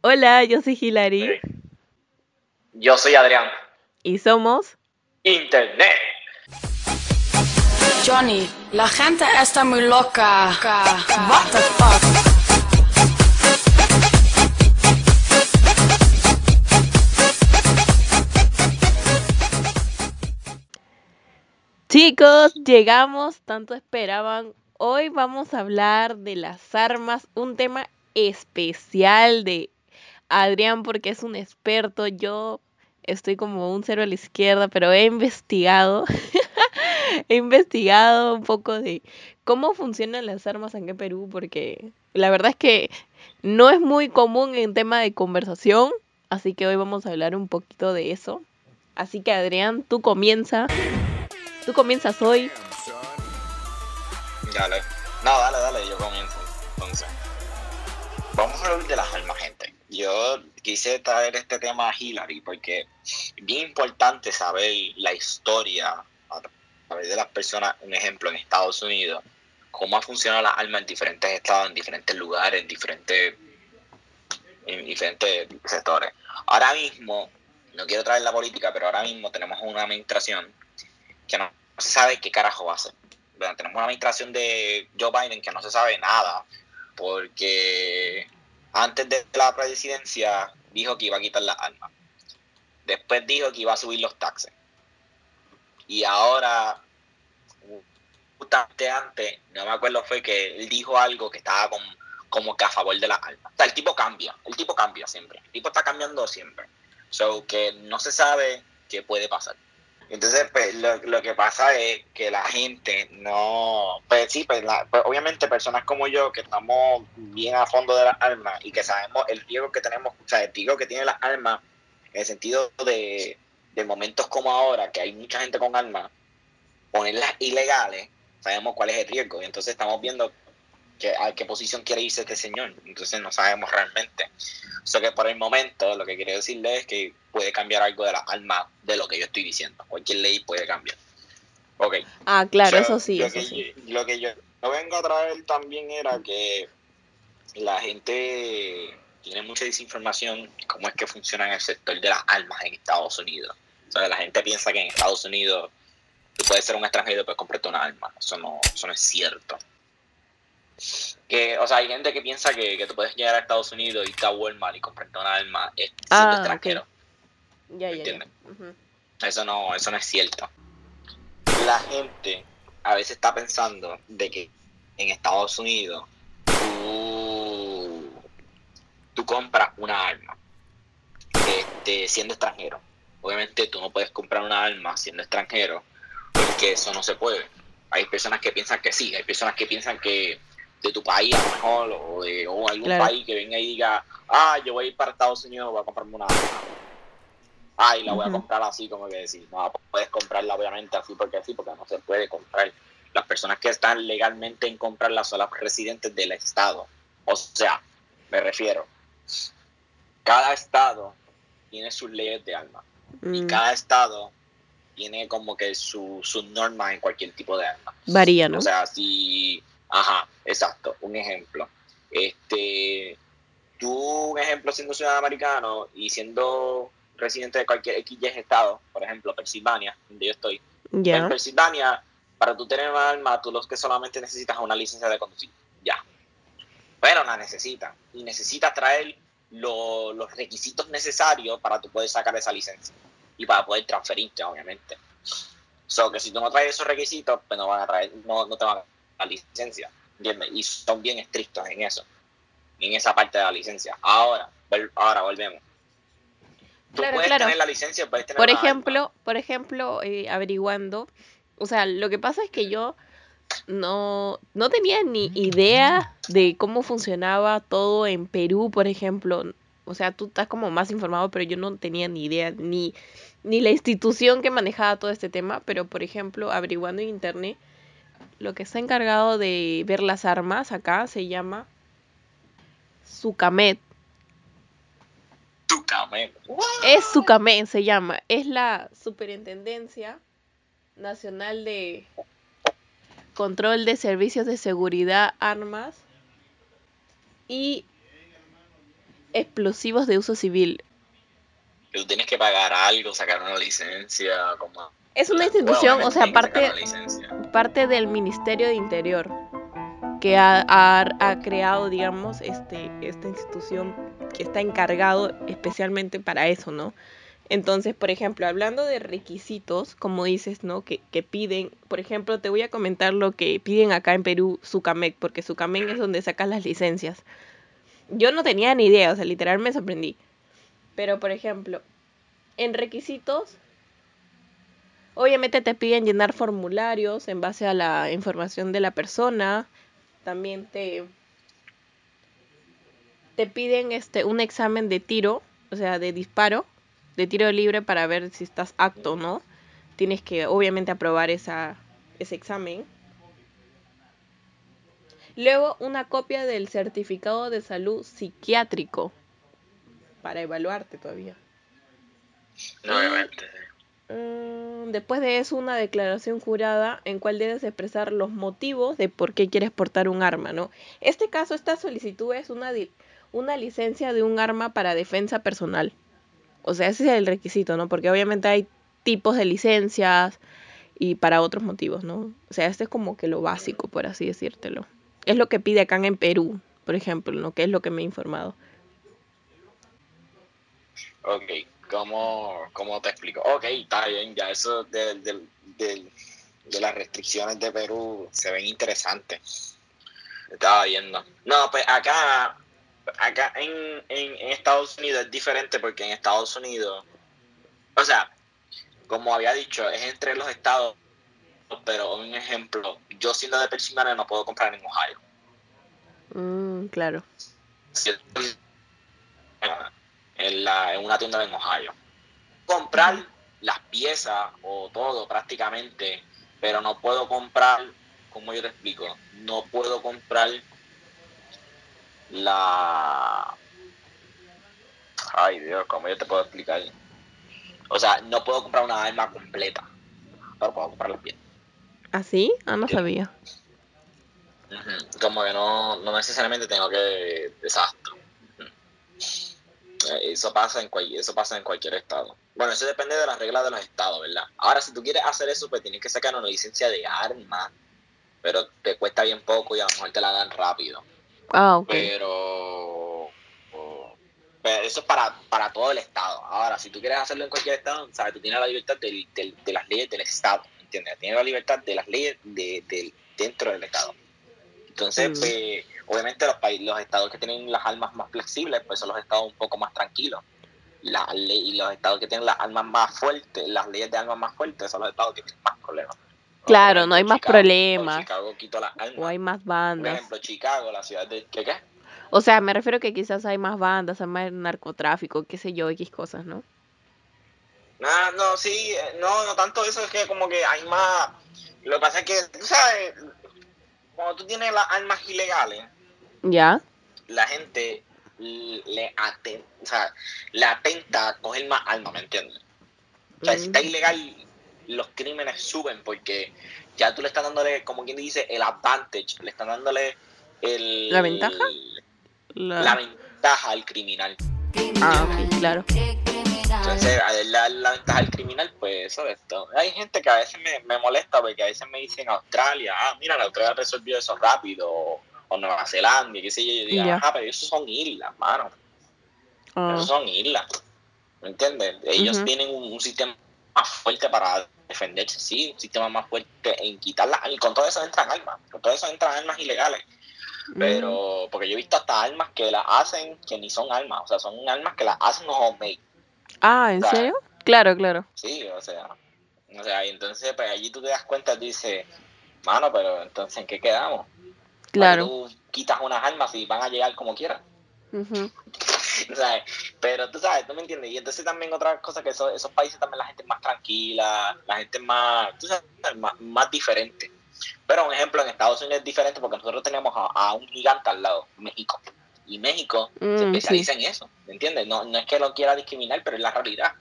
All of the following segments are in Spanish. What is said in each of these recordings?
Hola, yo soy Hilary. Yo soy Adrián. Y somos Internet. Johnny, la gente está muy loca. What the fuck? Chicos, llegamos, tanto esperaban. Hoy vamos a hablar de las armas, un tema especial de Adrián porque es un experto. Yo estoy como un cero a la izquierda, pero he investigado. he investigado un poco de cómo funcionan las armas en Perú porque la verdad es que no es muy común en tema de conversación. Así que hoy vamos a hablar un poquito de eso. Así que Adrián, tú comienza. Tú comienzas hoy. Dale. No, dale, dale, yo comienzo. Vamos a hablar de las armas, gente. Yo quise traer este tema a Hillary porque es bien importante saber la historia a través de las personas, un ejemplo en Estados Unidos, cómo ha funcionado las armas en diferentes estados, en diferentes lugares, en diferentes, en diferentes sectores. Ahora mismo, no quiero traer la política, pero ahora mismo tenemos una administración que no se sabe qué carajo va a hacer. ¿verdad? Tenemos una administración de Joe Biden que no se sabe nada, porque antes de la presidencia dijo que iba a quitar las armas. Después dijo que iba a subir los taxes. Y ahora, justamente antes, no me acuerdo, fue que él dijo algo que estaba como que a favor de las armas. O sea, el tipo cambia, el tipo cambia siempre. El tipo está cambiando siempre. So que no se sabe qué puede pasar. Entonces, pues, lo, lo, que pasa es que la gente no, pues sí, pues, la, pues, obviamente personas como yo que estamos bien a fondo de las armas y que sabemos el riesgo que tenemos, o sea, el riesgo que tiene las armas en el sentido de, de momentos como ahora, que hay mucha gente con armas, ponerlas ilegales, sabemos cuál es el riesgo. Y entonces estamos viendo que, a qué posición quiere irse este señor, entonces no sabemos realmente. Eso que por el momento lo que quiero decirle es que puede cambiar algo de las armas de lo que yo estoy diciendo. Cualquier ley puede cambiar. Ok. Ah, claro, So, eso sí, lo eso que sí. lo que yo no vengo a traer también era que la gente tiene mucha desinformación cómo es que funciona en el sector de las armas en Estados Unidos. O sea, la gente piensa que en Estados Unidos tú puedes ser un extranjero y puedes comprarte una arma. Eso no, eso no es cierto. Que, o sea, hay gente que piensa que, que tú puedes llegar a Estados Unidos, irte a Walmart y comprarte una arma siendo Ah, extranjero. Ya, ya, ya. ¿Entiendes? Ujú. Eso no, eso no es cierto. La gente a veces está pensando de que en Estados Unidos tú, tú compras una arma este, siendo extranjero. Obviamente tú no puedes comprar una arma siendo extranjero porque eso no se puede. Hay personas que piensan que sí, hay personas que piensan que de tu país a lo mejor o de o algún Claro. país que venga y diga, ah, yo voy a ir para Estados Unidos, voy a comprarme una. Ah, y la voy a comprar así como que decir, no, puedes comprarla obviamente así porque así, porque no se puede comprar. Las personas que están legalmente en comprarla son las residentes del estado. O sea, me refiero, cada estado tiene sus leyes de armas y Mm, cada estado tiene como que su- sus normas en cualquier tipo de arma. varía, ¿no? O sea, si, ajá, exacto, un ejemplo. Este, tú, un ejemplo, siendo ciudadano americano y siendo residente de cualquier X estado, por ejemplo, Pensilvania, donde yo estoy. En. Pensilvania, para tú tener una arma, tú lo que solamente necesitas es una licencia de conducir. Ya. Pero la necesitas. Y necesitas traer lo- los requisitos necesarios para tú poder sacar esa licencia. Y para poder transferirte, obviamente. So que si tú no traes esos requisitos, pues no van a traer, no, no te van a la licencia. ¿Entiendes? Y son bien estrictos en eso. En esa parte de la licencia. Ahora, ahora volvemos. Tú Claro, puedes claro. tener la licencia, puedes tener Por arma. ejemplo, por ejemplo, eh, averiguando, o sea, lo que pasa es que yo no, no tenía ni idea de cómo funcionaba todo en Perú, por ejemplo. O sea, tú estás como más informado, pero yo no tenía ni idea, ni, ni la institución que manejaba todo este tema. Pero, por ejemplo, averiguando en internet, lo que está encargado de ver las armas acá se llama Sucamet. Tu came- Es Sucamet, se llama. Es la Superintendencia Nacional de Control de Servicios de Seguridad, Armas y explosivos de uso civil. Tú tienes que pagar algo, sacar una licencia, como... Es una institución, o sea, parte, del Ministerio de Interior que ha, ha, creado, digamos, este, esta institución que está encargado especialmente para eso, ¿no? Entonces, por ejemplo, hablando de requisitos, como dices, ¿no? Que, que, piden, por ejemplo, te voy a comentar lo que piden acá en Perú, Sucamec, porque Sucamec es donde sacas las licencias. Yo no tenía ni idea, o sea, literal me sorprendí. Pero, por ejemplo, en requisitos, obviamente te piden llenar formularios en base a la información de la persona. También te, te piden este, un examen de tiro, o sea, de disparo de tiro libre para ver si estás apto o no. Tienes que obviamente aprobar esa, ese examen. Luego una copia del certificado de salud psiquiátrico para evaluarte todavía. Obviamente. Mm, después de eso, una declaración jurada en cual debes expresar los motivos de por qué quieres portar un arma, ¿no? Este caso, esta solicitud es una, una licencia de un arma para defensa personal. O sea, ese es el requisito, ¿no? Porque obviamente hay tipos de licencias y para otros motivos, ¿no? O sea, este es como que lo básico, por así decírtelo. Es lo que pide acá en Perú, por ejemplo, ¿no? Que es lo que me he informado. Ok, ¿cómo, cómo te explico? Ok, está bien, ya eso de, de, de las restricciones de Perú se ven interesantes. Estaba viendo. No, pues acá acá en, en, Estados Unidos es diferente porque en Estados Unidos, o sea, como había dicho, es entre los estados, pero un ejemplo, yo siendo de Pensilvania no puedo comprar en Ohio. Mm, claro. En, la, en una tienda en Ohio. Comprar las piezas o todo prácticamente, pero no puedo comprar, como yo te explico, no puedo comprar la... Ay Dios, ¿cómo yo te puedo explicar? O sea, no puedo comprar una arma completa, pero puedo comprar la piel. ¿Ah, sí? Ah, no sabía. Como que no, no necesariamente tengo que... Exacto. Eso pasa, en eso pasa en cualquier estado. Bueno, eso depende de las reglas de los estados, ¿verdad? Ahora, si tú quieres hacer eso, pues tienes que sacar una licencia de arma, pero te cuesta bien poco y a lo mejor te la dan rápido. Ah, pero, eso es para, para todo el Estado. Ahora, si tú quieres hacerlo en cualquier Estado, ¿sabes? tú tienes la libertad de, las leyes del Estado, ¿entiendes? Tienes la libertad de las leyes de, dentro del Estado. Entonces, mm. pues, obviamente los, los estados que tienen las armas más flexibles, pues son los estados un poco más tranquilos. La ley, y los estados que tienen las armas más fuertes, las leyes de armas más fuertes, son los estados que tienen más problemas. Claro, no hay más problemas. O hay más bandas. Por ejemplo, Chicago, la ciudad de... ¿Qué qué? O sea, me refiero que quizás hay más bandas, hay más narcotráfico, qué sé yo, X cosas, ¿no? No, no, sí, eh, no, no tanto eso, es que como que hay más... Lo que pasa es que, tú sabes, cuando tú tienes las armas ilegales... Ya. La gente le, atenta, o sea, le atenta a coger más armas, ¿me entiendes? O sea, si está mm. ilegal los crímenes suben porque ya tú le estás dándole, como quien dice, el advantage, le están dándole el... ¿La ventaja? La, ventaja al criminal. Ah, ok, claro. Entonces, dar la ventaja al criminal, pues eso es todo. Hay gente que a veces me, molesta porque a veces me dicen Australia, ah, mira, la Australia resolvió eso rápido, o, Nueva Zelanda, y qué sé yo, yo digo, ah, pero esos son islas, mano. Ah. Esos son islas. ¿Me entiendes? Ellos tienen un sistema más fuerte para defenderse, sí, un sistema más fuerte en quitarlas. Y con todo eso entran armas, con todo eso entran armas ilegales. Pero, mm. porque yo he visto hasta armas que las hacen que ni son armas, o sea, son armas que las hacen homemade. Ah, ¿en serio? Claro, claro. Sí, o sea, o sea, y entonces, pues allí tú te das cuenta, tú dices, mano, pero entonces, ¿en qué quedamos? Claro. Tú quitas unas armas y van a llegar como quieran. Pero tú sabes, tú me entiendes. Y entonces también otra cosa que esos, esos países también la gente es más tranquila, la gente es más, tú sabes, más, diferente. Pero un ejemplo en Estados Unidos es diferente porque nosotros tenemos a, un gigante al lado, México. Y México se mm, especializa en eso, ¿me entiendes? No, no es que lo quiera discriminar, pero es la realidad.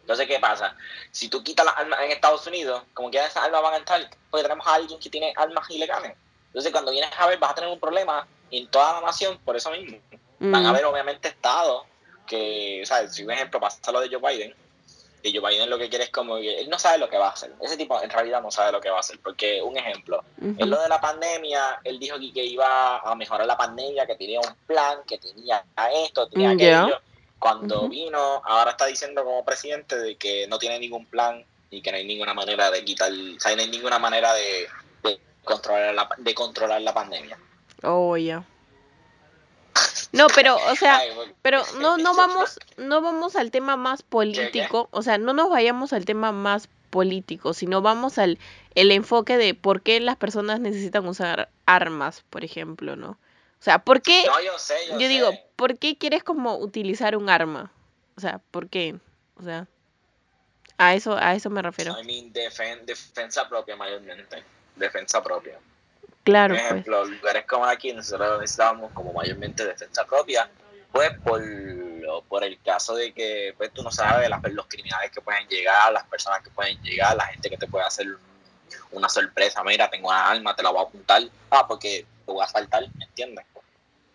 Entonces, ¿qué pasa? Si tú quitas las armas en Estados Unidos, como que esas armas van a entrar, porque tenemos a alguien que tiene armas ilegales. Entonces, cuando vienes a ver, vas a tener un problema en toda la nación por eso mismo. Van a Mm, haber obviamente estados que, o sea, si un ejemplo pasa lo de Joe Biden, y Joe Biden lo que quiere es como que él no sabe lo que va a hacer. Ese tipo en realidad no sabe lo que va a hacer, porque un ejemplo, en ujú. lo de la pandemia, él dijo que iba a mejorar la pandemia, que tenía un plan, que tenía esto, tenía Mm, aquello. Cuando vino, ahora está diciendo como presidente de que no tiene ningún plan y que no hay ninguna manera de quitar, o sea, no hay ninguna manera de, de controlar la, de controlar la pandemia. Oh, ya. No, pero, o sea, pero no, no vamos, no vamos al tema más político, o sea, no nos vayamos al tema más político, sino vamos al el enfoque de por qué las personas necesitan usar armas, por ejemplo, ¿no? O sea, ¿por qué? No, yo sé, yo, Yo sé. digo, ¿por qué quieres como utilizar un arma? O sea, ¿por qué? O sea, a eso, a eso me refiero. I mean, defen- defensa propia mayormente. Defensa propia. Claro, Por pues. ejemplo, lugares como aquí, nosotros necesitamos como mayormente defensa propia, pues por, por el caso de que pues tú no sabes las, los criminales que pueden llegar, las personas que pueden llegar, la gente que te puede hacer una sorpresa, mira, tengo una arma, te la voy a apuntar, ah, porque te voy a faltar, ¿me entiendes?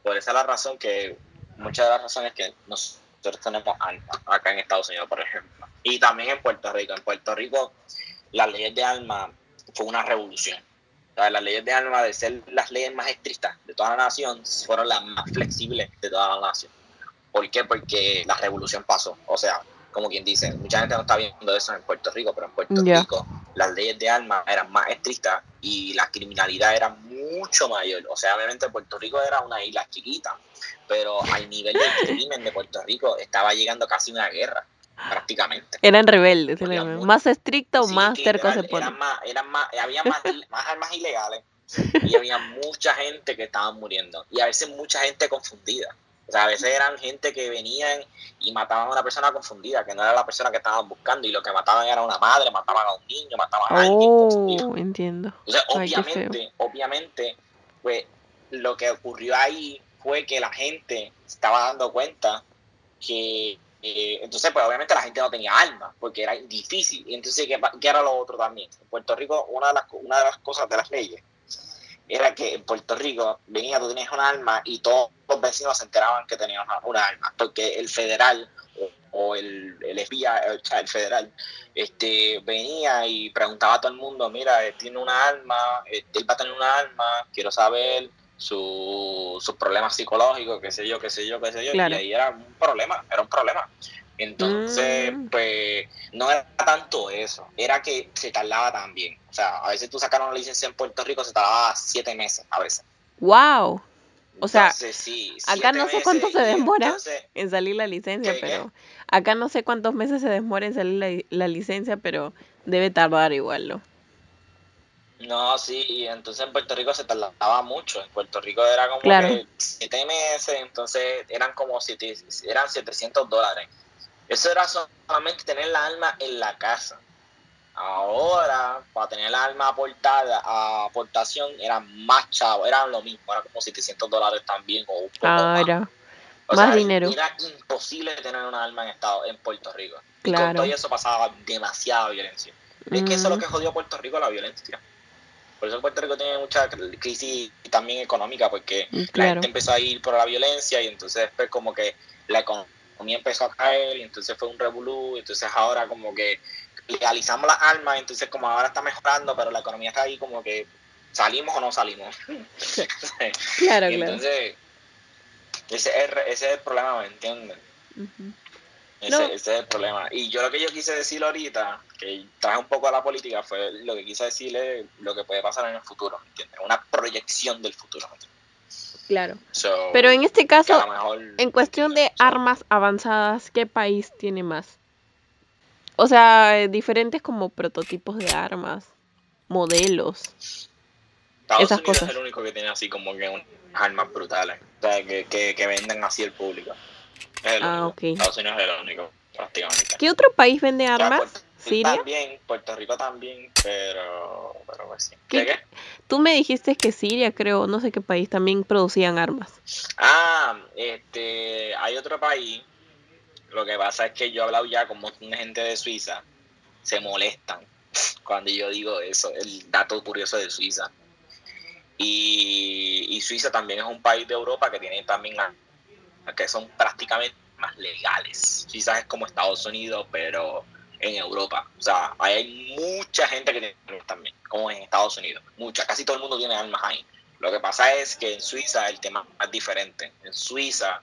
Por esa es la razón que, muchas de las razones que nosotros tenemos armas acá en Estados Unidos, por ejemplo. Y también en Puerto Rico. En Puerto Rico, las leyes de armas fue una revolución. O sea, las leyes de armas, de ser las leyes más estrictas de toda la nación, fueron las más flexibles de toda la nación. ¿Por qué? Porque la revolución pasó. O sea, como quien dice, mucha gente no está viendo eso en Puerto Rico, pero en Puerto. Rico las leyes de armas eran más estrictas y la criminalidad era mucho mayor. O sea, obviamente Puerto Rico era una isla chiquita, pero al nivel del crimen de Puerto Rico estaba llegando casi una guerra, prácticamente. Eran rebeldes, eran más estricto, Sí, más terco se ponen. eran más, eran más, había más, más armas ilegales y había mucha gente que estaban muriendo y a veces mucha gente confundida. O sea, a veces eran gente que venían y mataban a una persona confundida, que no era la persona que estaban buscando y lo que mataban era una madre, mataban a un niño, mataban a alguien confundido. Oh, entiendo. Entonces, Ay, obviamente, obviamente, pues lo que ocurrió ahí fue que la gente estaba dando cuenta que, eh, entonces, pues obviamente la gente no tenía armas, porque era difícil. Y entonces, ¿qué, qué era lo otro también? En Puerto Rico, una de, las, una de las cosas de las leyes era que en Puerto Rico venía, tú tenías un arma y todos los vecinos se enteraban que tenían una, una arma, porque el federal o, el, el o sea, el federal, este, venía y preguntaba a todo el mundo, mira, él tiene una arma, este, él va a tener una arma, quiero saber su- sus problemas psicológicos, qué sé yo, qué sé yo, qué sé yo, Claro. y ahí era un problema, era un problema. Entonces, Mm. pues, no era tanto eso, era que se tardaba también. O sea, a veces tú sacaron una licencia en Puerto Rico, se tardaba siete meses a veces. Wow, O sea, Entonces, sí, acá no sé cuánto meses, se demora. entonces, en salir la licencia, ¿Qué, qué? pero acá no sé cuántos meses se demora en salir la, la licencia, pero debe tardar igual, ¿no? No, sí, y entonces en Puerto Rico se tardaba mucho. En Puerto Rico era como Claro. que siete meses, entonces eran como siete, eran 700 dólares. Eso era solamente tener la alma en la casa. Ahora, para tener la alma aportada a aportación, era más chavo, eran lo mismo, era como 700 dólares también o un poco Ah, más. era O más sea, dinero. Era imposible tener un alma en estado en Puerto Rico. Y con Claro. todo eso pasaba demasiada violencia. Es que eso es lo Mm, que jodió a Puerto Rico, la violencia. Por eso Puerto Rico tiene mucha cr- crisis también económica, porque Mm, la gente empezó a ir por la violencia y entonces después como que la economía empezó a caer y entonces fue un revolú, y entonces ahora como que legalizamos las armas, entonces como ahora está mejorando, pero la economía está ahí como que salimos o no salimos. Claro, y claro. entonces ese es, ese es el problema, ¿me entiendes? Ujú. Ese, No. ese es el problema. Y yo lo que yo quise decir ahorita, que traje un poco a la política, fue lo que quise decirle lo que puede pasar en el futuro, ¿me entiendes? Una proyección del futuro. ¿me entiendes? Claro. So, Pero en este caso, mejor- en cuestión de armas avanzadas, ¿qué país tiene más? O sea, eh, diferentes como prototipos de armas, modelos. Estados esas Unidos cosas. es el único que tiene así como que unas armas brutales. O sea, que, que, que venden así al público. Es el Ah, único. Estados Unidos es el único, prácticamente. ¿Qué otro país vende Ya, armas? Puerto Rico ¿Siria? También, Puerto Rico también, pero, pero pues sí. ¿Qué-. Tú me dijiste que Siria, creo, no sé qué país, también producían armas. Ah, este, hay otro país. Lo que pasa es que yo he hablado ya con un montón de gente de Suiza. Se molestan cuando yo digo eso, el dato curioso de Suiza. Y, y Suiza también es un país de Europa que tiene también que son prácticamente más legales. Quizás es como Estados Unidos, pero en Europa. O sea, hay mucha gente que tiene armas también, como en Estados Unidos. Mucha, casi todo el mundo tiene armas ahí. Lo que pasa es que en Suiza el tema es diferente. En Suiza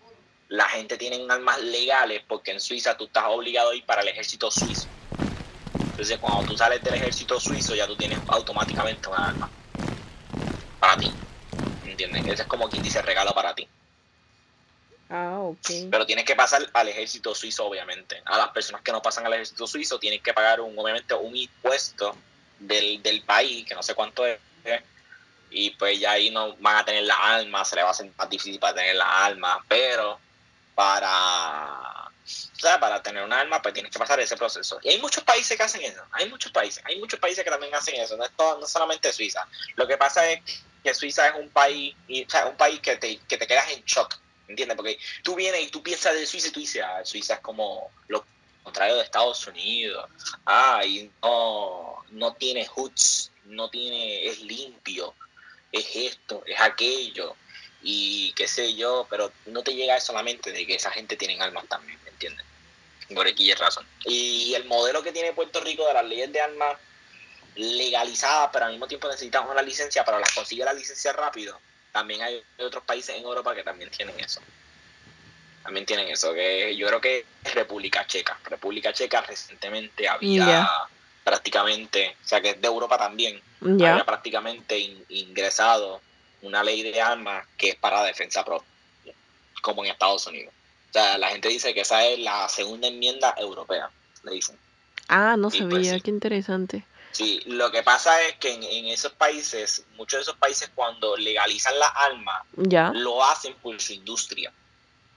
la gente tiene armas legales porque en Suiza tú estás obligado a ir para el ejército suizo. Entonces cuando tú sales del ejército suizo ya tú tienes automáticamente una arma. Para ti. ¿Entiendes? Ese es como quien dice regalo para ti. Ah, ok. Pero tienes que pasar al ejército suizo, obviamente. A las personas que no pasan al ejército suizo tienen que pagar un, obviamente, un impuesto del, del país, que no sé cuánto es, y pues ya ahí no van a tener la alma, se le va a hacer más difícil para tener la alma, pero para, o para tener una alma pues tienes que pasar ese proceso. Y hay muchos países que hacen eso, hay muchos países, hay muchos países que también hacen eso, no es todo, no solamente Suiza. Lo que pasa es que Suiza es un país, o sea, un país que te, que te quedas en shock, ¿entiendes? Porque tú vienes y tú piensas de Suiza y tú dices, ah, Suiza es como lo contrario de Estados Unidos, ah, y no, no tiene hoods, no tiene, es limpio, es esto, es aquello, y qué sé yo, pero no te llega solamente de que esa gente tiene armas también, ¿me entiendes? Por aquí es razón. Y el modelo que tiene Puerto Rico de las leyes de armas legalizadas, pero al mismo tiempo necesitan una licencia para la conseguir la licencia rápido, también hay otros países en Europa que también tienen eso. También tienen eso, que yo creo que es República Checa. República Checa recientemente había Ya. prácticamente, o sea que es de Europa también, había prácticamente in- ingresado una ley de armas que es para defensa propia, como en Estados Unidos. O sea, la gente dice que esa es la segunda enmienda europea, le dicen. Ah, no Y pues sabía, sí. qué interesante. Sí, lo que pasa es que en, en esos países, muchos de esos países cuando legalizan las armas, Ya. lo hacen por su industria.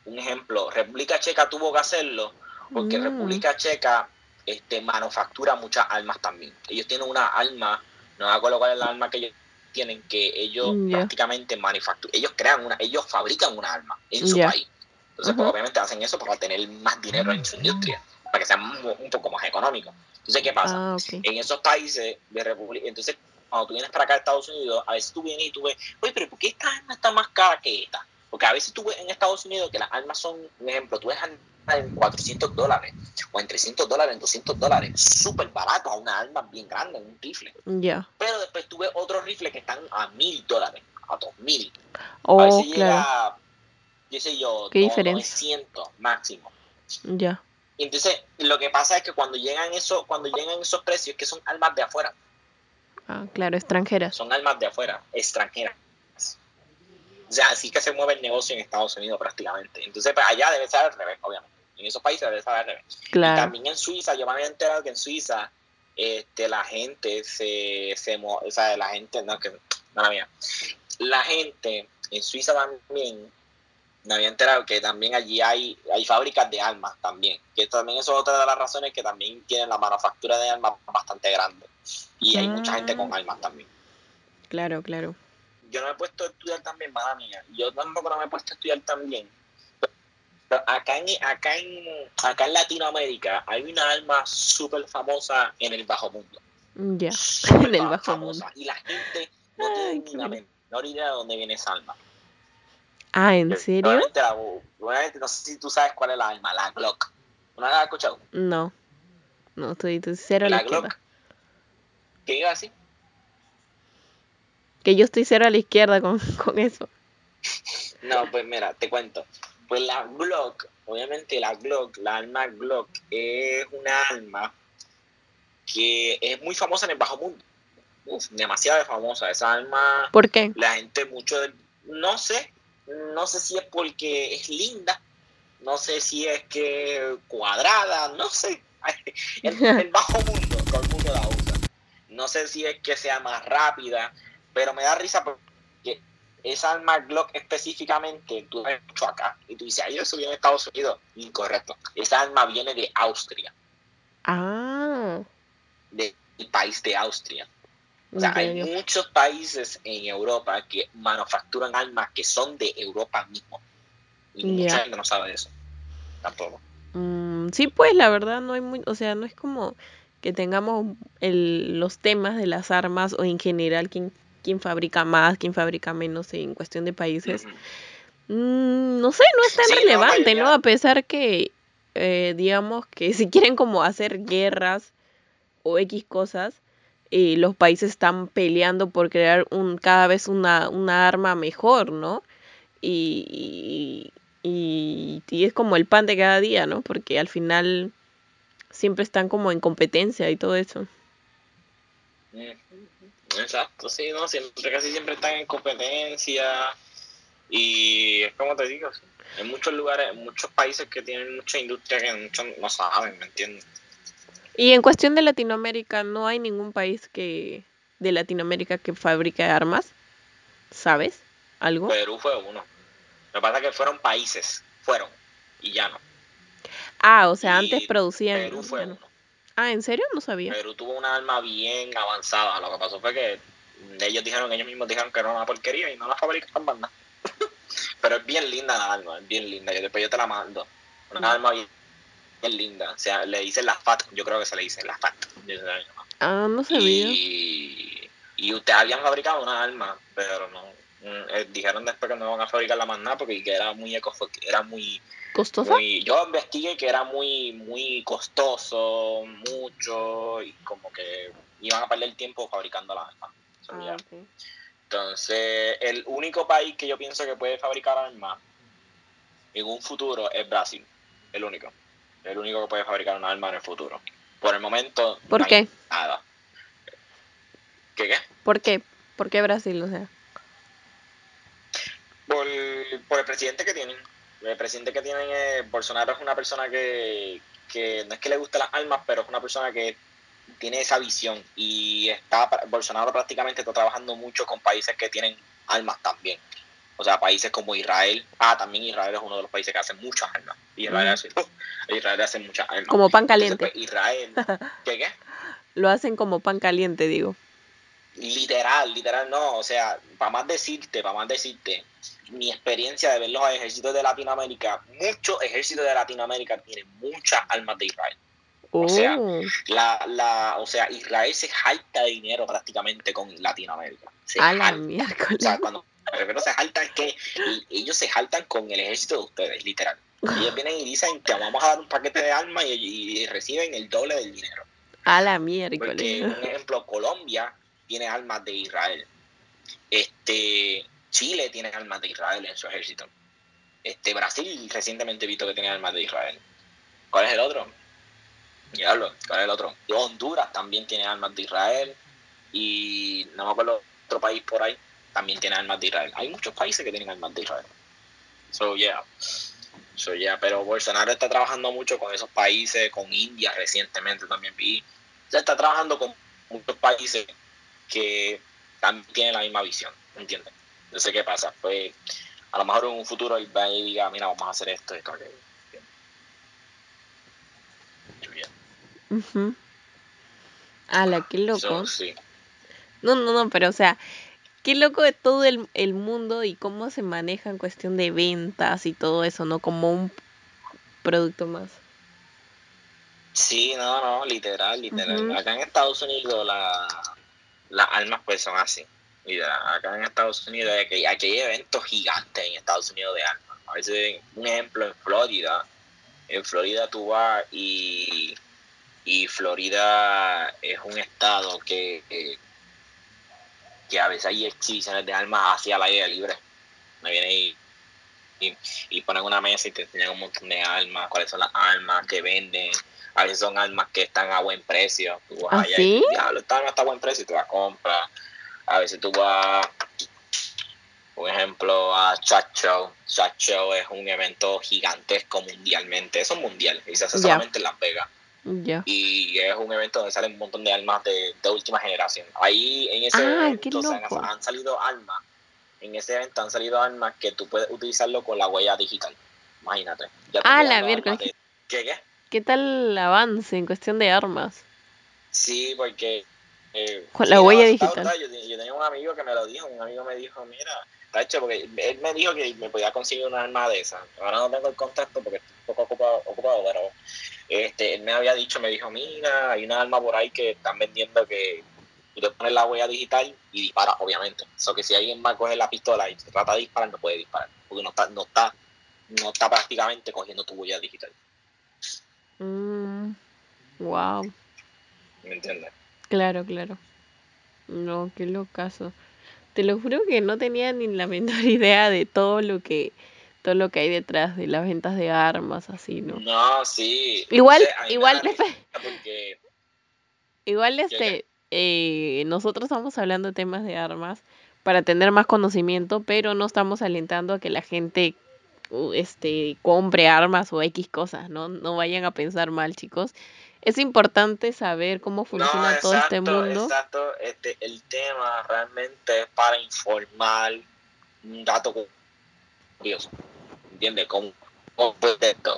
Un ejemplo, República Checa tuvo que hacerlo porque Mm. República Checa este, manufactura muchas armas también. Ellos tienen una arma, no acuerdo cuál es la arma que ellos tienen, que ellos Ya. prácticamente manufacturan, ellos crean una, ellos fabrican una arma en su país. Entonces, pues, obviamente hacen eso para tener más dinero en su industria, para que sea un, un poco más económico. Entonces, ¿qué pasa? Ah, en esos países de República. Entonces, cuando tú vienes para acá a Estados Unidos, a veces tú vienes y tú ves, oye, pero ¿por qué esta arma está más cara que esta? Porque a veces tú ves en Estados Unidos que las armas son, un ejemplo, tú ves en 400 dólares o en 300 dólares, en 200 dólares, súper barato a una arma bien grande, un rifle. Ya. Pero después tú ves otros rifles que están a 1000 dólares, a 2000. a Oh, veces claro. llega, qué sé yo, ¿Qué no- diferencia? 900 máximo. Ya. Y Entonces, lo que pasa es que cuando llegan esos, cuando llegan esos precios, que son armas de afuera, Ah, claro, extranjeras. son armas de afuera, extranjeras. O sea, así que se mueve el negocio en Estados Unidos prácticamente. Entonces, pues, allá debe ser al revés, obviamente. En esos países debe ser al revés. Y Claro. también en Suiza, yo me había enterado que en Suiza este, la gente se, se mo- o sea, la gente, no, que, mala mía. La gente en Suiza también, me había enterado que también allí hay, hay fábricas de armas también. Que también eso es otra de las razones que también tienen la manufactura de armas bastante grande. Y hay mucha gente con Ah. armas también. Claro, claro. yo no me he puesto a estudiar también, mala mía. Yo tampoco no me he puesto a estudiar también. Pero acá en, acá en, acá en Latinoamérica hay una alma súper famosa en el bajo mundo. Ya. Súper En el bajo famosa. mundo. Y la gente no Ay, tiene ni la menor idea de dónde viene esa alma. Ah, ¿en serio? Obviamente, la- obviamente no sé si tú sabes cuál es la alma, la Glock. ¿No la has escuchado? No. No, estoy cero a la La izquierda. Glock. ¿Qué iba a decir? Que yo estoy cero a la izquierda con, con eso. No, pues mira, te cuento. Pues la Glock, obviamente la Glock, la arma Glock es una arma que es muy famosa en el bajo mundo. Uf, demasiado famosa. Esa arma, ¿Por qué? la gente mucho del... No sé, no sé si es porque es linda, no sé si es que cuadrada, no sé. En el bajo mundo, todo el mundo la usa. No sé si es que sea más rápida, pero me da risa porque esa arma Glock específicamente, tú la has hecho acá y tú dices, ay, eso viene de Estados Unidos. Incorrecto. Esa arma viene de Austria, Ah. del país de Austria. O sea, hay muchos países en Europa que manufacturan armas que son de Europa mismo. Y mucha gente no sabe de eso. Tampoco. Mm, sí, pues la verdad no hay muy, o sea, no es como que tengamos el, los temas de las armas o en general quién, quién fabrica más, quién fabrica menos en cuestión de países. Mm, no sé, no es tan Sí, relevante, ¿no? A pesar que, eh, digamos que si quieren como hacer guerras o X cosas, eh, los países están peleando por crear un cada vez una, una arma mejor, ¿no? Y, y, y es como el pan de cada día, ¿no? Porque al final siempre están como en competencia y todo eso. Exacto, sí, no, siempre, casi siempre están en competencia y es como te digo, en muchos lugares, en muchos países que tienen mucha industria que muchos no saben, ¿me entiendes? Y en cuestión de Latinoamérica, ¿no hay ningún país que de Latinoamérica que fabrique armas? ¿Sabes? ¿Algo? Perú fue uno. Lo que pasa es que fueron países, fueron, y ya no. Ah, o sea, y antes producían. Perú fue bueno. uno. Ah, ¿en serio? No sabía. Perú tuvo una arma bien avanzada. Lo que pasó fue que ellos dijeron, ellos mismos dijeron que era una porquería y no la fabricaban más nada. Pero es bien linda la arma, es bien linda. Yo después yo te la mando. Una Mm. arma bien, bien linda. O sea, le dicen la FAT, yo creo que se le dice la FAT. Ah, no sabía. Y, y ustedes habían fabricado una arma, pero no. mm, eh, dijeron después que no van a fabricarla más nada porque que era muy eco, era muy ¿Costosa? muy, yo investigué que era muy, muy costoso, mucho, y como que iban a perder tiempo fabricando la armas. Ah. Entonces, el único país que yo pienso que puede fabricar armas en un futuro es Brasil. El único. El único que puede fabricar una arma en el futuro. Por el momento, ¿Por no qué? nada. ¿Qué qué? ¿Por qué? ¿Por qué Brasil? O sea. Por, por el presidente que tienen. El presidente que tienen es Bolsonaro es una persona que, que no es que le guste las armas, pero es una persona que tiene esa visión y está Bolsonaro prácticamente está trabajando mucho con países que tienen armas también. O sea, países como Israel. Ah, también Israel es uno de los países que hacen muchas armas. Israel, Mm. hace, Israel hace muchas armas. Como pan Entonces, caliente. pues, Israel. ¿Qué qué? Lo hacen como pan caliente, digo. Literal, literal, no. O sea, para más decirte, para más decirte, mi experiencia de ver los ejércitos de Latinoamérica, muchos ejércitos de Latinoamérica tienen muchas armas de Israel. Oh, O sea, La, la, o sea, Israel se jalta de dinero prácticamente con Latinoamérica. Se a la miércoles. O sea, cuando a se jalta es que ellos se jaltan con el ejército de ustedes, literal. Ellos vienen y dicen que vamos a dar un paquete de armas y, y reciben el doble del dinero. A la Porque, miércoles. un ejemplo, Colombia tiene armas de Israel. Este, Chile tiene armas de Israel en su ejército. Este, Brasil recientemente he visto que tiene armas de Israel. ¿Cuál es el otro? Diablo, ¿cuál es el otro? Honduras también tiene armas de Israel. Y no me acuerdo otro país por ahí también tiene armas de Israel. Hay muchos países que tienen armas de Israel. So yeah. So yeah, pero Bolsonaro está trabajando mucho con esos países, con India recientemente también vi. Se está trabajando con muchos países que también tienen la misma visión, ¿entiendes? Yo sé qué pasa, pues a lo mejor en un futuro él va y diga, mira, vamos a hacer esto, esto, aquello. Yeah. Ujú. Ala, qué loco. So, sí. No, no, no, pero o sea, qué loco de todo el, el mundo y cómo se maneja en cuestión de ventas y todo eso, ¿no? Como un producto más. Sí, no, no, literal, literal. Ujú. Acá en Estados Unidos la, las armas pues son así. Literal. Acá en Estados Unidos hay, que- aquí hay eventos gigantes en Estados Unidos de armas. A veces, un ejemplo, en Florida, en Florida tú vas y, y Florida es un estado que, que, que a veces hay exhibiciones de armas hacia la aire libre. Me vienen y, y, y ponen una mesa y te enseñan un montón de armas, cuáles son las armas que venden. A veces son armas que están a buen precio. Tú vas ¿Ah, allá sí? y diablo, esta arma está a buen precio y tú la compras. A veces tú vas, por ejemplo, a Chat Show. Chat Show es un evento gigantesco mundialmente. Eso es mundial y se hace Ya. solamente en Las Vegas. Y es un evento donde salen un montón de armas de, de última generación. Ahí en ese Ah, evento se han, salido armas. En ese evento han salido armas que tú puedes utilizarlo con la huella digital. Imagínate. Ya Ah, la miércoles. de- ¿Qué, qué? ¿Qué tal el avance en cuestión de armas? Sí, porque... eh, Con la huella digital. Yo, te- yo tenía un amigo que me lo dijo. Un amigo me dijo, mira, está hecho porque él me dijo que me podía conseguir una arma de esa. Ahora no tengo el contacto porque poco ocupado, ocupado pero este, él me había dicho, me dijo, mira, hay una arma por ahí que están vendiendo que tú te pones la huella digital y disparas, obviamente. Eso que si alguien va a coger la pistola y se trata de disparar, no puede disparar. porque no está, no está, no está prácticamente cogiendo tu huella digital. Mm, wow. ¿Me entiendes? Claro, claro. No, qué locazo. Te lo juro que no tenía ni la menor idea de todo lo que todo lo que hay detrás de las ventas de armas, así, ¿no? No, sí. Igual, igual, porque igual este, eh, nosotros estamos hablando de temas de armas para tener más conocimiento, pero no estamos alentando a que la gente este compre armas o X cosas, ¿no? No vayan a pensar mal, chicos. Es importante saber cómo funciona no, todo este mundo. Exacto, este, el tema realmente es para informar un dato curioso. ¿Entiendes? ¿Cómo, cómo,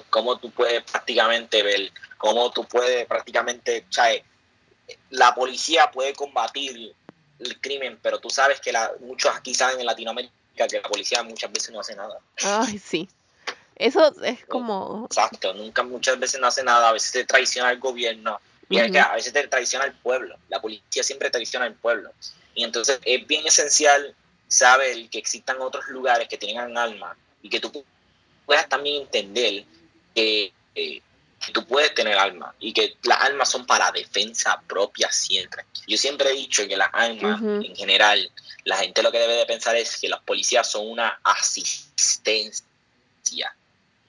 cómo tú puedes prácticamente ver, cómo tú puedes prácticamente, ¿sabes? La policía puede combatir el crimen, pero tú sabes que la, muchos aquí saben en Latinoamérica que la policía muchas veces no hace nada. Ay, sí. Eso es como... Exacto, nunca muchas veces no hace nada, a veces te traiciona el gobierno, y es que Ujú. a veces te traiciona el pueblo, la policía siempre traiciona al pueblo. Y entonces es bien esencial saber que existan otros lugares que tengan alma y que tú puedas también entender que, eh, que tú puedes tener alma y que las armas son para defensa propia siempre. Yo siempre he dicho que las armas Ujú. en general, la gente lo que debe de pensar es que los policías son una asistencia,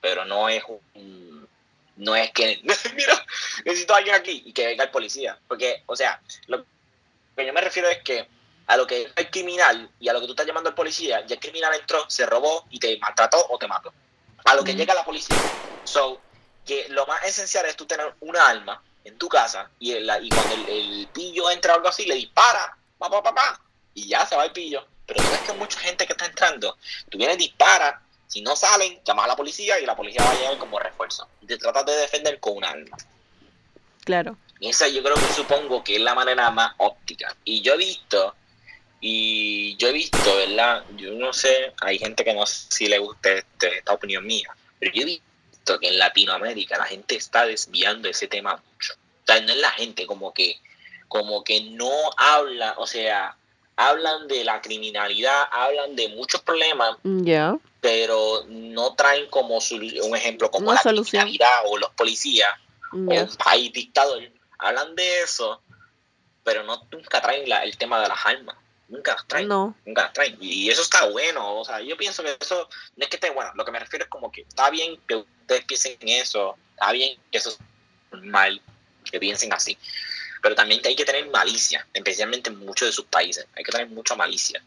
pero no es un, no es que, mira, necesito a alguien aquí y que venga el policía, porque, o sea, lo que yo me refiero es que a lo que es el criminal y a lo que tú estás llamando al policía, ya el criminal entró, se robó y te maltrató o te mató. A lo que llega la policía. So, que lo más esencial es tú tener una arma en tu casa y, el- y cuando el, el pillo entra o algo así, le dispara, pa, pa, pa, pa, y ya se va el pillo. Pero tú ves que mucha gente que está entrando, tú vienes, dispara, si no salen, llamas a la policía y la policía va a llegar como refuerzo. Y te tratas de defender con un arma. Claro. Y esa yo creo que supongo que es la manera más óptica. Y yo he visto, y yo he visto, ¿verdad? Yo no sé, hay gente que no sé si le gusta este- esta opinión mía, pero yo he visto que en Latinoamérica la gente está desviando ese tema mucho. O sea, no es la gente como que, como que no habla, o sea, hablan de la criminalidad, hablan de muchos problemas, pero no traen como un ejemplo como Una la solución. criminalidad o los policías o un país dictador, hablan de eso, pero no nunca traen la- el tema de las armas. Nunca las traen. No. Nunca las traen. Y eso está bueno. O sea, yo pienso que eso no es que esté bueno. Lo que me refiero es como que está bien que ustedes piensen en eso. Está bien que eso es normal, que piensen así. Pero también hay que tener malicia, especialmente en muchos de sus países. Hay que tener mucha malicia.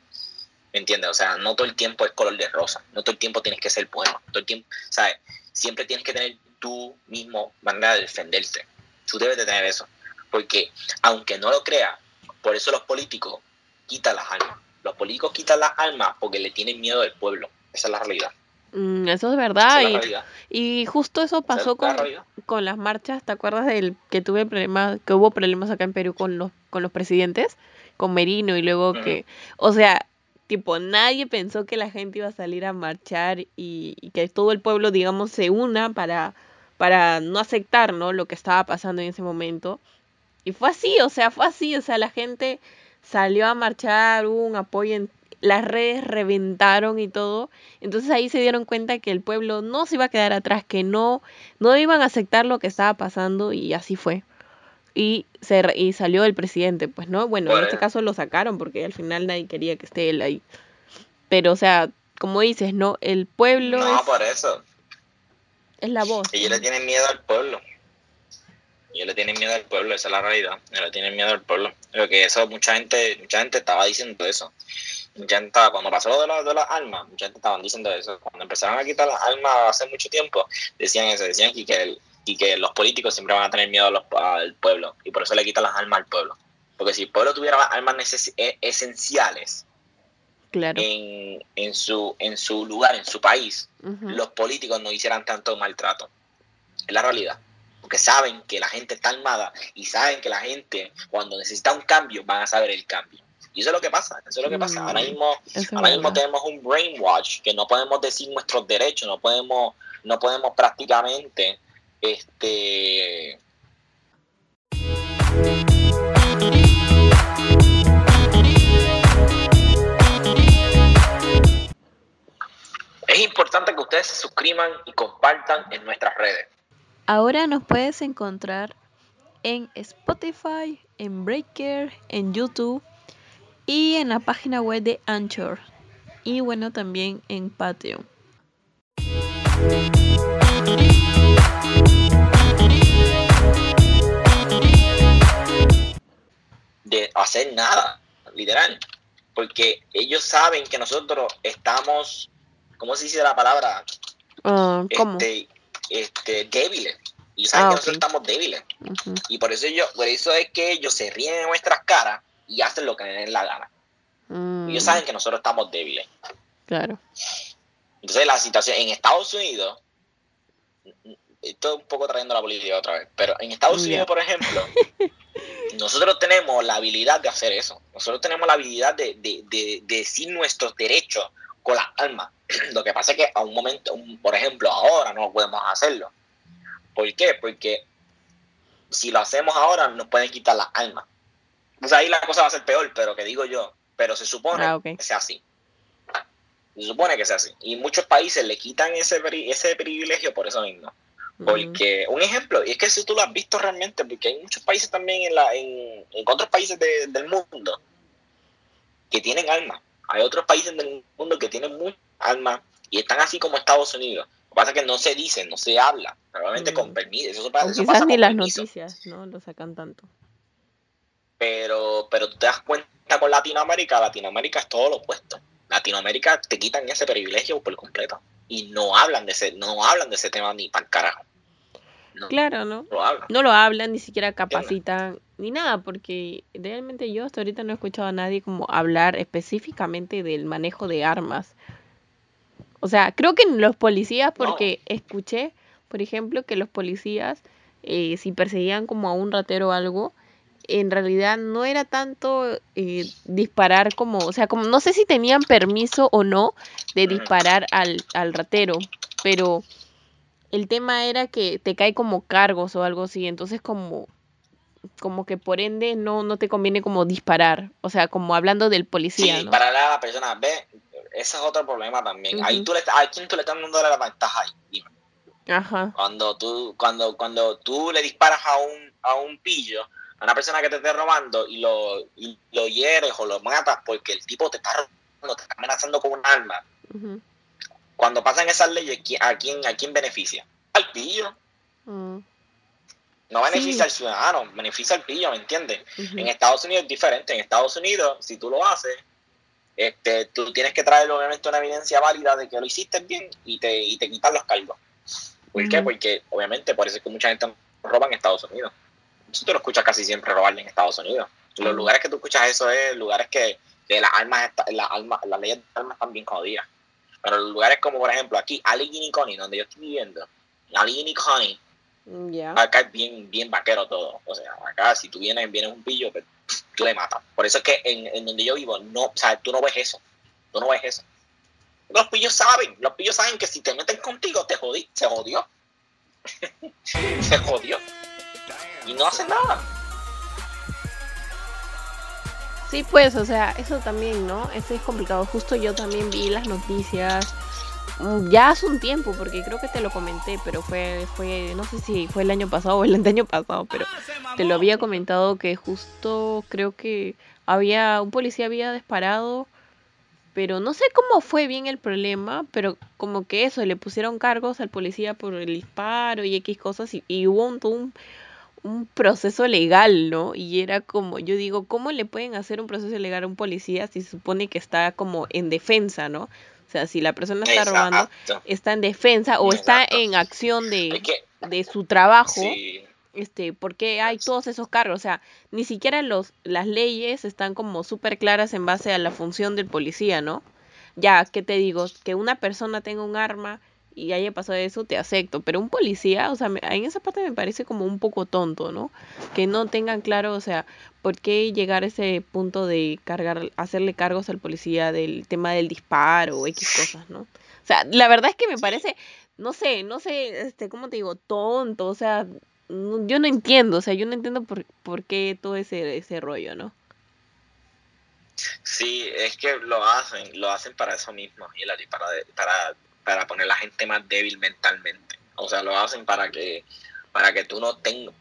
¿Me entiendes? O sea, no todo el tiempo es color de rosa. No todo el tiempo tienes que ser bueno. Todo el tiempo, ¿sabes? Siempre tienes que tener tú mismo manera de defenderte. Tú debes de tener eso. Porque aunque no lo creas, por eso los políticos quitan las armas. Los políticos quitan las armas porque le tienen miedo del pueblo. Esa es la realidad. Mm, eso es Esa verdad. es la Y, y justo eso pasó es con, las marchas. ¿Te acuerdas del que tuve problemas, que hubo problemas acá en Perú con los, con los presidentes? Con Merino y luego que, o sea, tipo, nadie pensó que la gente iba a salir a marchar y, y que todo el pueblo, digamos, se una para, para no aceptar, ¿no? Lo que estaba pasando en ese momento. Y fue así, o sea, fue así, o sea, la gente salió a marchar, hubo un apoyo, en, las redes reventaron y todo. Entonces ahí se dieron cuenta que el pueblo no se iba a quedar atrás, que no, no iban a aceptar lo que estaba pasando y así fue. Y, se, y salió el presidente, pues, ¿no? Bueno, en este caso lo sacaron porque al final nadie quería que esté él ahí. Pero, o sea, como dices, ¿no? El pueblo No, es, por eso. es la voz. Ellos le tienen miedo al pueblo. Ellos le tienen miedo al pueblo, esa es la realidad. Ellos le tienen miedo al pueblo. Que eso, mucha gente, mucha gente estaba diciendo eso. Mucha gente estaba- cuando pasó lo de, la- de las armas, mucha gente estaban diciendo eso. Cuando empezaron a quitar las armas hace mucho tiempo, decían eso, decían que, que el- y que los políticos siempre van a tener miedo a los- al pueblo. Y por eso le quitan las armas al pueblo. Porque si el pueblo tuviera las armas neces- e- esenciales Claro. en, en, su, en su lugar, en su país, los políticos no hicieran tanto maltrato. Es la realidad. Porque saben que la gente está armada y saben que la gente, cuando necesita un cambio, van a saber el cambio. Y eso es lo que pasa. Eso es lo que pasa. Ahora Mm, mismo, es ahora mismo tenemos un brainwash que no podemos decir nuestros derechos, no podemos, no podemos prácticamente este es importante que ustedes se suscriban y compartan en nuestras redes. Ahora nos puedes encontrar en Spotify, en Breaker, en YouTube y en la página web de Anchor. Y bueno, también en Patreon. de hacer nada, literal. Porque ellos saben que nosotros estamos, ¿cómo se dice la palabra? Ah, ¿Cómo? Este, este, débiles. Y saben Ah, que nosotros estamos débiles. Y por eso ellos, por eso es que ellos se ríen en nuestras caras y hacen lo que les den la gana. Mm, Ellos saben que nosotros estamos débiles. Claro. Entonces la situación en Estados Unidos, esto un poco trayendo la política otra vez, pero en Estados Ya. Unidos, por ejemplo, nosotros tenemos la habilidad de hacer eso. Nosotros tenemos la habilidad de, de- de- de decir nuestros derechos con las armas. Lo que pasa es que a un momento, un- por ejemplo, ahora no podemos hacerlo. ¿Por qué? Porque si lo hacemos ahora nos pueden quitar las armas. O sea, ahí la cosa va a ser peor, pero que digo yo, pero se supone Ah, que sea así. Se supone que sea así. Y muchos países le quitan ese, ese privilegio por eso mismo. Porque, un ejemplo, y es que si tú lo has visto realmente, porque hay muchos países también en, la, en, en otros países de- del mundo que tienen armas. Hay otros países del mundo que tienen muchas armas y están así como Estados Unidos. Lo que pasa es que no se dice, no se habla. Probablemente Mm. con permiso. Eso, pasa- o eso quizás pasa ni con las permiso. noticias, ¿no? Lo sacan tanto. Pero, pero tú te das cuenta con Latinoamérica, Latinoamérica es todo lo opuesto. Latinoamérica te quitan ese privilegio por completo. Y no hablan de ese, no hablan de ese tema ni para carajo. No, Claro, ¿no? lo hablan. No lo hablan, ni siquiera capacitan, ni nada, porque realmente yo hasta ahorita no he escuchado a nadie como hablar específicamente del manejo de armas. O sea, creo que los policías, No. porque escuché, por ejemplo, que los policías, eh, si perseguían como a un ratero o algo, en realidad no era tanto eh, disparar como, o sea, como no sé si tenían permiso o no de disparar al, al ratero, pero el tema era que te cae como cargos o algo así, entonces como como que por ende no no te conviene como disparar, o sea, como hablando del policía, Sí, ¿no? para la persona, ve, ese es otro problema también. Ahí tú le, ¿A quién tú le estás dando la ventaja ahí? Dime. Ajá. Cuando tú, cuando, cuando tú le disparas a un, a un pillo, a una persona que te esté robando y lo, y lo hieres o lo matas porque el tipo te está robando, te está amenazando con un arma, cuando pasan esas leyes, ¿qui- ¿a quién, a quién beneficia? Al pillo. mm, No beneficia Sí. al ciudadano, beneficia al pillo, ¿me entiendes? En Estados Unidos es diferente. En Estados Unidos, si tú lo haces, tú tienes que traer obviamente una evidencia válida de que lo hiciste bien y te, y te quitan los cargos. ¿Por qué? Porque obviamente por eso es que mucha gente roba en Estados Unidos. Eso tú lo escuchas casi siempre robarle en Estados Unidos. Los lugares que tú escuchas eso es lugares que, que las armas, las armas, las leyes de armas están bien jodidas. Pero los lugares como por ejemplo aquí, Allegheny y Coney, donde yo estoy viviendo, Allegheny y Coney, Mm, Ya. acá es bien, bien vaquero todo. O sea, acá si tú vienes, vienes un pillo, pues, tú le matas. Por eso es que en, en donde yo vivo, no, o sea, tú no ves eso. Tú no ves eso. Los pillos saben, los pillos saben que si te meten contigo, te jodí, se jodió. se jodió. Y no hacen nada. Sí, pues, o sea, eso también, ¿no? Eso es complicado. Justo yo también vi las noticias mm, ya hace un tiempo, porque creo que te lo comenté, pero fue, fue, no sé si fue el año pasado o el año pasado, pero te lo había comentado que justo creo que había, un policía había disparado, pero no sé cómo fue bien el problema, pero como que eso, le pusieron cargos al policía por el disparo y X cosas, y, y hubo un, un, un proceso legal, ¿no? Y era como, yo digo, ¿cómo le pueden hacer un proceso legal a un policía si se supone que está como en defensa, ¿no? O sea, si la persona está robando, está en defensa o está en acción de, de su trabajo, sí, este, porque hay todos esos cargos, o sea, ni siquiera los, las leyes están como súper claras en base a la función del policía, ¿no? Ya, ¿qué te digo? Que una persona tenga un arma y haya pasado eso, te acepto, pero un policía, o sea, me- en esa parte me parece como un poco tonto, ¿no? Que no tengan claro, o sea, ¿por qué llegar a ese punto de cargar, hacerle cargos al policía del tema del disparo o X cosas, ¿no? O sea, la verdad es que me parece, no sé, no sé, este, ¿cómo te digo? Tonto, o sea, no- yo no entiendo, o sea, yo no entiendo por, por qué todo ese, ese rollo, ¿no? sí, es que lo hacen, lo hacen para eso mismo, para, para, para poner a la gente más débil mentalmente. O sea, lo hacen para que, para que tú no tengas,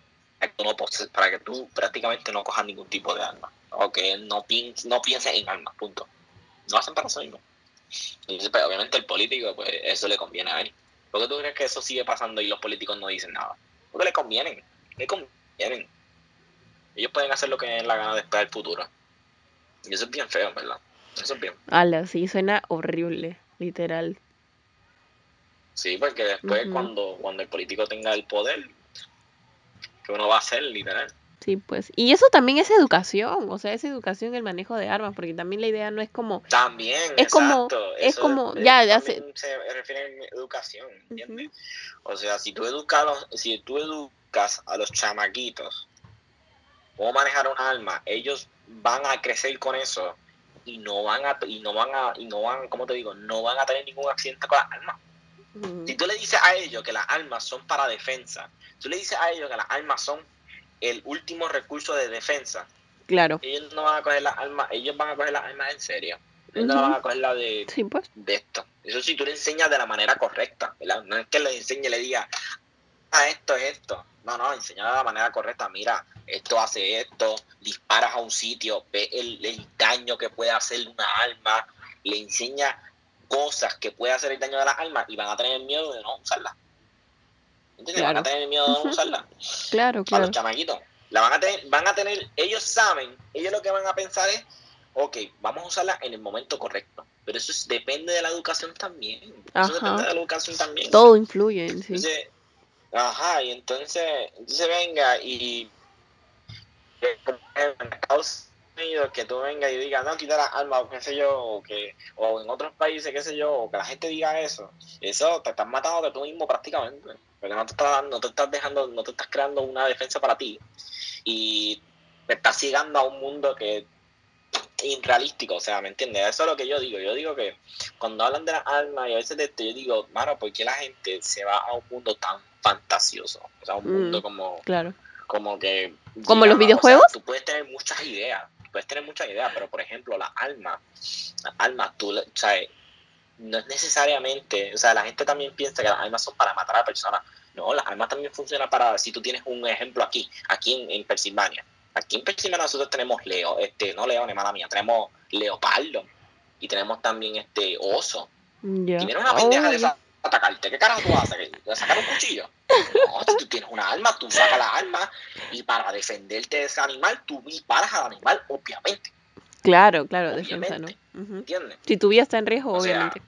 para que tú, no prácticamente no cojas ningún tipo de arma. O que no, pienses, no pienses en armas, punto. Lo hacen para eso mismo. Entonces, pues, obviamente el político, pues eso le conviene a él. ¿Por qué tú crees que eso sigue pasando y los políticos no dicen nada? Porque le convienen, le convienen. Ellos pueden hacer lo que dé la gana después del futuro. Y eso es bien feo, ¿verdad? Eso es bien. Ala, sí, suena horrible, literal. Sí, porque después cuando, cuando el político tenga el poder, ¿qué uno va a hacer, literal? Sí, pues. Y eso también es educación, o sea, es educación el manejo de armas, porque también la idea no es como, También, Es como- exacto, es eso como- ya, ya también se refiere a educación, ¿entiendes? O sea, si tú educas a los, si tú educas a los chamaquitos cómo manejar un arma, ellos van a crecer con eso y no van a y no van a y no van, ¿cómo te digo? No van a tener ningún accidente con las armas. Si tú le dices a ellos que las armas son para defensa, tú le dices a ellos que las armas son el último recurso de defensa, claro, ellos no van a coger las armas, ellos van a coger las armas en serio. Ellos no van a coger la de, sí, pues. de esto. Eso sí, tú le enseñas de la manera correcta, ¿verdad? No es que le enseñe y le diga, ah, esto es esto. No, no, enseñar de la manera correcta. Mira, esto hace esto, disparas a un sitio, ve el, el daño que puede hacer una arma, le enseña cosas que puede hacer el daño de las armas y van a tener miedo de no usarlas. ¿Entiendes? Van Claro. a tener miedo de no Ujú. usarlas Claro, a claro. los chamaquitos. La van a tener, van a tener, ellos saben, ellos lo que van a pensar es, ok, vamos a usarla en el momento correcto. Pero eso es- depende de la educación también. Eso Ajá. depende de la educación también. Todo influye sí. Entonces, ajá, y entonces, entonces venga y en Estados Unidos que tú vengas y digas, no, quita las armas, o qué sé yo, o que, o en otros países, qué sé yo, o que la gente diga eso, eso te estás matando de tú mismo prácticamente. Porque no te estás, no te estás dejando, no te estás creando una defensa para ti. Y te estás llegando a un mundo que es irrealístico, o sea, ¿me entiendes? Eso es lo que yo digo. Yo digo que cuando hablan de las armas y a veces de esto, yo digo, mano, ¿por qué la gente se va a un mundo tan fantasioso? O sea, un Mm. mundo como, Claro. como que... ¿Como los o sea, videojuegos? tú puedes tener muchas ideas, puedes tener muchas ideas, pero por ejemplo, las armas, las armas, tú, o sea, no es necesariamente, o sea, la gente también piensa que las armas son para matar a personas. No, las armas también funcionan para, si tú tienes un ejemplo aquí, aquí en, en Pensilvania. Aquí en Pensilvania nosotros tenemos leo, este, no leones, mala mía, tenemos leopardo y tenemos también este oso. Ya. Y viene una pendeja Oh, de esa atacarte, ¿qué carajo tú vas a sacar un cuchillo? No, si tú tienes una arma, tú sacas la arma y para defenderte de ese animal, tú disparas al animal, obviamente, Claro, claro, defensa, ¿no? Obviamente. Ujú. ¿entiendes? Si tu vida está en riesgo, O sea, obviamente.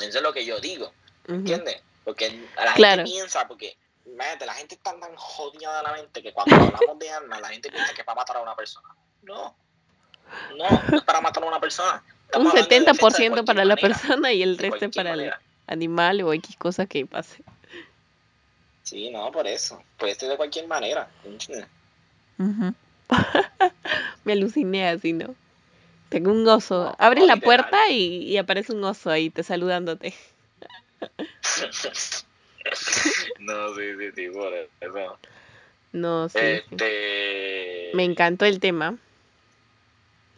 Eso es lo que yo digo. ¿Entiendes? Porque la Claro. gente piensa, porque imagínate, la gente está tan jodida de la mente que cuando hablamos de armas, la gente piensa que es para matar a una persona. No. No, no es para matar a una persona. Un Estamos de defensa de 70% para la persona y el resto cualquier para el animal o X cosa que pase. Sí, no, por eso. Puede ser de cualquier manera. ¿entiendes? Ujú. Me aluciné así, ¿no? Tengo un oso. No, Abres no, la puerta y, y aparece un oso ahí te saludándote. no, sí, sí, sí, por eso. No, sí. sí. Este. Me encantó el tema.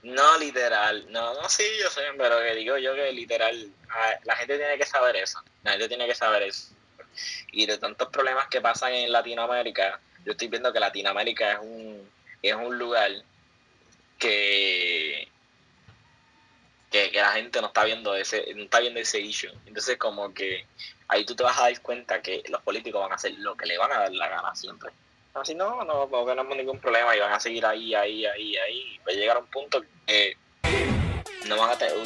No, literal. No, no, sí, yo sé, pero que digo yo que literal. La gente tiene que saber eso. La gente tiene que saber eso. Y de tantos problemas que pasan en Latinoamérica, yo estoy viendo que Latinoamérica es un, es un lugar que, que, la gente no está viendo ese, no está viendo ese issue. Entonces como que ahí tú te vas a dar cuenta que los políticos van a hacer lo que le van a dar la gana siempre. Así no, no, no tenemos ningún problema y van a seguir ahí, ahí, ahí, ahí. Va a llegar a un punto que no van a tener, o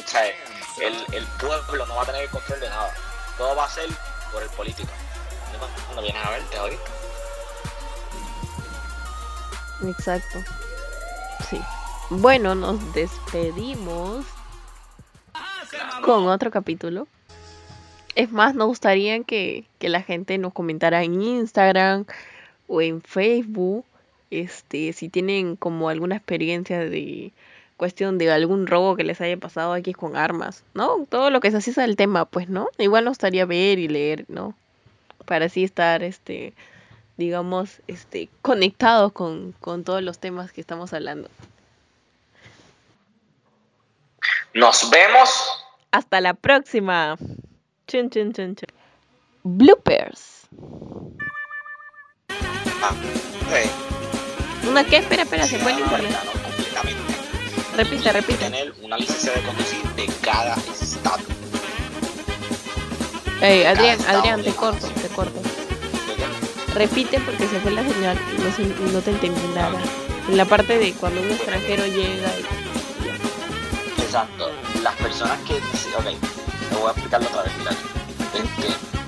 el, el pueblo no va a tener el control de nada. Todo va a ser por el político. No vienes a verte ahorita. Exacto. Sí. Bueno, nos despedimos con otro capítulo. Es más, nos gustaría que, que la gente nos comentara en Instagram o en Facebook, este, si tienen como alguna experiencia de cuestión de algún robo que les haya pasado aquí con armas, ¿no? Todo lo que se hace del tema, pues, ¿no? Igual nos gustaría ver y leer, ¿no? Para así estar, este, digamos, este, conectados con, con todos los temas que estamos hablando. Nos vemos Hasta la próxima. Chun, chun, chun, chun. Bloopers. Ah, ok. ¿Una qué? Espera, espera, se fue el internet. Repite, repite. tener una licencia de conducir de cada estado. Ey, Adrián, Adrián, te corto, te corto. Repite porque se fue la señal y no, no te entendí nada. En la parte de cuando un extranjero llega y... Exacto. Las personas que... Ok, te voy a explicarlo otra vez, mira. Este,